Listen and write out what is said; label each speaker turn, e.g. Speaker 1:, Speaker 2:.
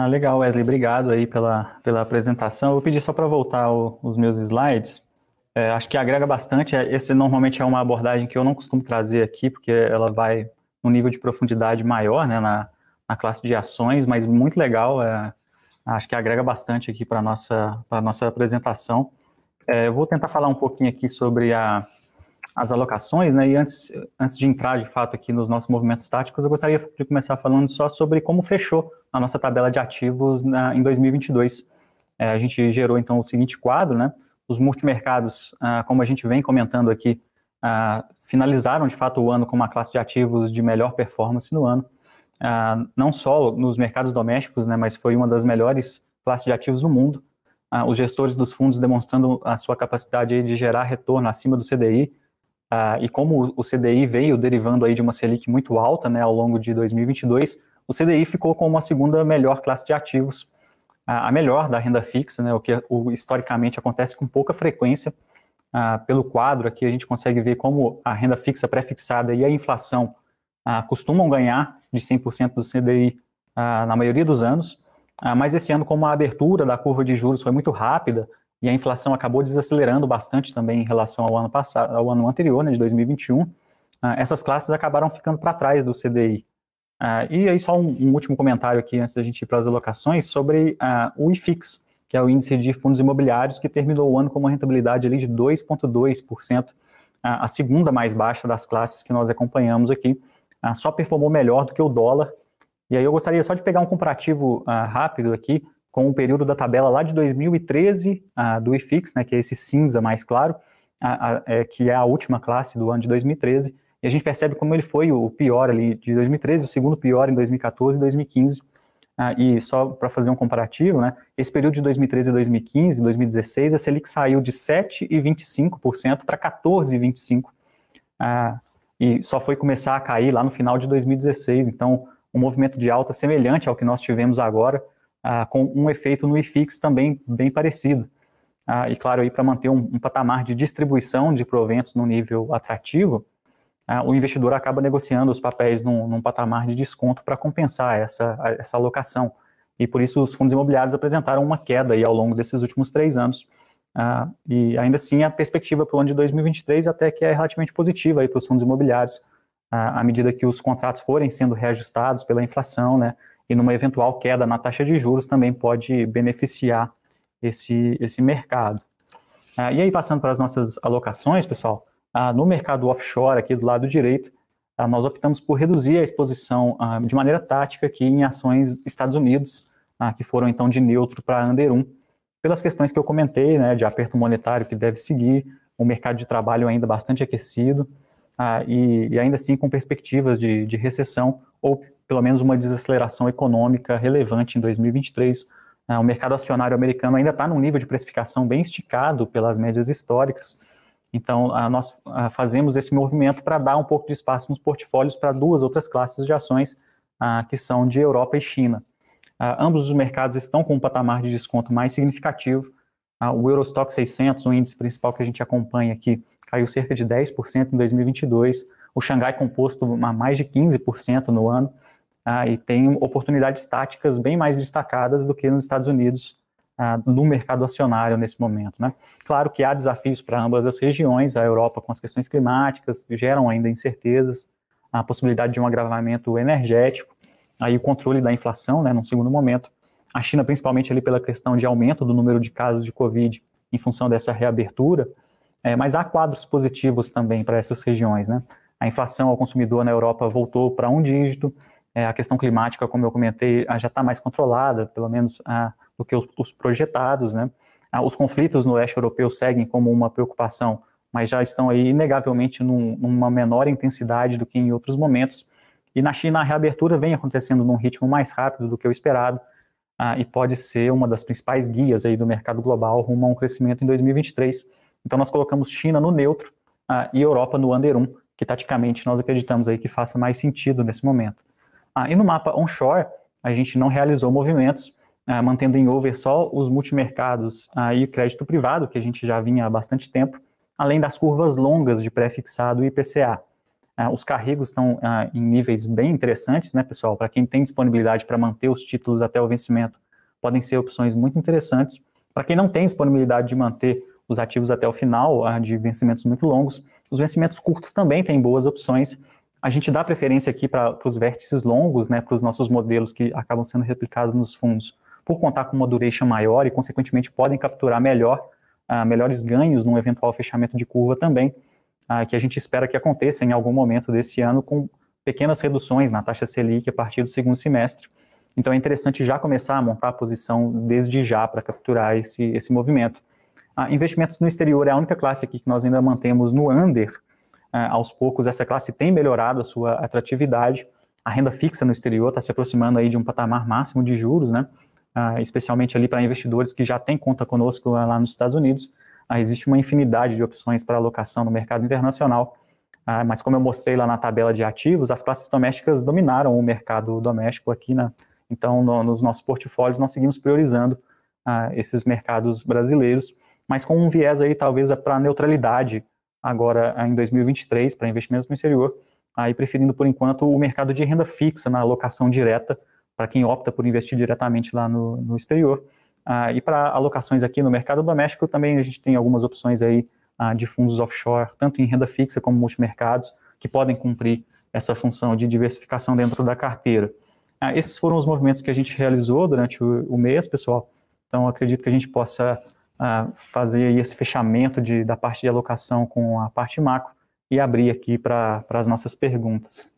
Speaker 1: Ah, legal, Wesley, obrigado aí pela, pela apresentação. Eu vou pedir só para voltar o, os meus slides. É, acho que agrega bastante. É, esse normalmente é uma abordagem que eu não costumo trazer aqui, porque ela vai num nível de profundidade maior né, na, na classe de ações, mas muito legal. É, acho que agrega bastante aqui para a nossa, nossa apresentação. É, eu vou tentar falar um pouquinho aqui sobre a, as alocações, né? E antes, antes de entrar de fato aqui nos nossos movimentos táticos, eu gostaria de começar falando só sobre como fechou a nossa tabela de ativos na, em 2022. É, a gente gerou então o seguinte quadro, né? Os multimercados, ah, como a gente vem comentando aqui, ah, finalizaram de fato o ano com uma classe de ativos de melhor performance no ano. Ah, não só nos mercados domésticos, né? Mas foi uma das melhores classes de ativos no mundo. Ah, os gestores dos fundos demonstrando a sua capacidade de gerar retorno acima do CDI, Uh, e como o CDI veio derivando aí de uma Selic muito alta né, ao longo de 2022, o CDI ficou com uma segunda melhor classe de ativos, uh, a melhor da renda fixa, né, o que o, historicamente acontece com pouca frequência. Uh, pelo quadro aqui a gente consegue ver como a renda fixa pré-fixada e a inflação costumam ganhar de 100% do CDI na maioria dos anos, mas esse ano, como a abertura da curva de juros foi muito rápida, e a inflação acabou desacelerando bastante também em relação ao ano passado, ao ano anterior, né, de 2021. Ah, essas classes acabaram ficando para trás do CDI. Ah, e aí só um, um, último comentário aqui antes da gente ir para as alocações sobre ah, o IFIX, que é o índice de fundos imobiliários que terminou o ano com uma rentabilidade ali de 2,2%, a segunda mais baixa das classes que nós acompanhamos aqui. só performou melhor do que o dólar. E aí eu gostaria só de pegar um comparativo rápido aqui com o período da tabela lá de 2013 uh, do IFIX, né, que é esse cinza mais claro, uh, uh, é, que é a última classe do ano de 2013, e a gente percebe como ele foi o pior ali de 2013, o segundo pior em 2014 e 2015. e só para fazer um comparativo, né, esse período de 2013 a 2015, 2016, a Selic saiu de 7,25% para 14,25%, e só foi começar a cair lá no final de 2016. Então, um movimento de alta semelhante ao que nós tivemos agora, ah, com um efeito no IFIX também bem parecido. Ah, e claro, aí para manter um, um, patamar de distribuição de proventos no nível atrativo, ah, o investidor acaba negociando os papéis num, num patamar de desconto para compensar essa, essa alocação. E por isso os fundos imobiliários apresentaram uma queda aí ao longo desses últimos três anos. Uh, e ainda assim a perspectiva para o ano de 2023 até que é relativamente positiva para os fundos imobiliários, uh, à medida que os contratos forem sendo reajustados pela inflação, né, e numa eventual queda na taxa de juros também pode beneficiar esse, esse mercado. Ah, e aí, passando para as nossas alocações, pessoal, ah, no mercado offshore, aqui do lado direito, ah, nós optamos por reduzir a exposição ah, de maneira tática aqui em ações Estados Unidos, ah, que foram então de neutro para under 1, pelas questões que eu comentei, né, de aperto monetário que deve seguir, o mercado de trabalho ainda bastante aquecido, ah, e, e, ainda assim com perspectivas de, de recessão ou pelo menos uma desaceleração econômica relevante em 2023. Ah, o mercado acionário americano ainda está num nível de precificação bem esticado pelas médias históricas. Então, ah, nós ah, fazemos esse movimento para dar um pouco de espaço nos portfólios para duas outras classes de ações, que são de Europa e China. ambos os mercados estão com um patamar de desconto mais significativo. o Eurostock 600, o índice principal que a gente acompanha aqui, caiu cerca de 10% em 2022, o Xangai Composto a mais de 15% no ano, ah, e tem oportunidades táticas bem mais destacadas do que nos Estados Unidos, ah, no mercado acionário nesse momento. Né? Claro que há desafios para ambas as regiões, a Europa com as questões climáticas geram ainda incertezas, a possibilidade de um agravamento energético, aí o controle da inflação, né, num segundo momento, a China principalmente ali pela questão de aumento do número de casos de Covid em função dessa reabertura, é, mas há quadros positivos também para essas regiões. Né? A inflação ao consumidor na Europa voltou para um dígito, é, a questão climática, como eu comentei, já está mais controlada, pelo menos ah, do que os, os projetados. Né? Ah, os conflitos no leste europeu seguem como uma preocupação, mas já estão aí inegavelmente num, numa menor intensidade do que em outros momentos. E na China a reabertura vem acontecendo num ritmo mais rápido do que o esperado, ah, e pode ser uma das principais guias aí do mercado global rumo a um crescimento em 2023 então nós colocamos China no neutro uh, e Europa no under 1, que taticamente nós acreditamos aí que faça mais sentido nesse momento. Ah, e no mapa onshore, a gente não realizou movimentos, uh, mantendo em over só os multimercados uh, e crédito privado, que a gente já vinha há bastante tempo, além das curvas longas de pré-fixado e IPCA. Uh, os carregos estão uh, em níveis bem interessantes, né, pessoal? Para quem tem disponibilidade para manter os títulos até o vencimento, podem ser opções muito interessantes. Para quem não tem disponibilidade de manter os ativos até o final, uh, de vencimentos muito longos, os vencimentos curtos também têm boas opções. A gente dá preferência aqui para os vértices longos, né, para os nossos modelos que acabam sendo replicados nos fundos, por contar com uma duration maior e, consequentemente, podem capturar melhor, melhores ganhos num eventual fechamento de curva também ah, que a gente espera que aconteça em algum momento desse ano, com pequenas reduções na taxa Selic a partir do segundo semestre. Então é interessante já começar a montar a posição desde já para capturar esse, esse movimento. Ah, investimentos no exterior é a única classe aqui que nós ainda mantemos no under. Ah, aos poucos, essa classe tem melhorado a sua atratividade. A renda fixa no exterior está se aproximando aí de um patamar máximo de juros, né? Ah, especialmente ali para investidores que já têm conta conosco lá nos Estados Unidos ah, existe uma infinidade de opções para alocação no mercado internacional, ah, mas como eu mostrei lá na tabela de ativos, as classes domésticas dominaram o mercado doméstico aqui, né? então no, nos nossos portfólios nós seguimos priorizando ah, esses mercados brasileiros, mas com um viés aí talvez para neutralidade agora em 2023 para investimentos no exterior, aí preferindo por enquanto o mercado de renda fixa na alocação direta para quem opta por investir diretamente lá no, no exterior. Ah, e para alocações aqui no mercado doméstico, também a gente tem algumas opções aí ah, de fundos offshore, tanto em renda fixa como multimercados, que podem cumprir essa função de diversificação dentro da carteira. Ah, esses foram os movimentos que a gente realizou durante o, o mês, pessoal. Então, acredito que a gente possa fazer esse fechamento de, da parte de alocação com a parte macro e abrir aqui para as nossas perguntas.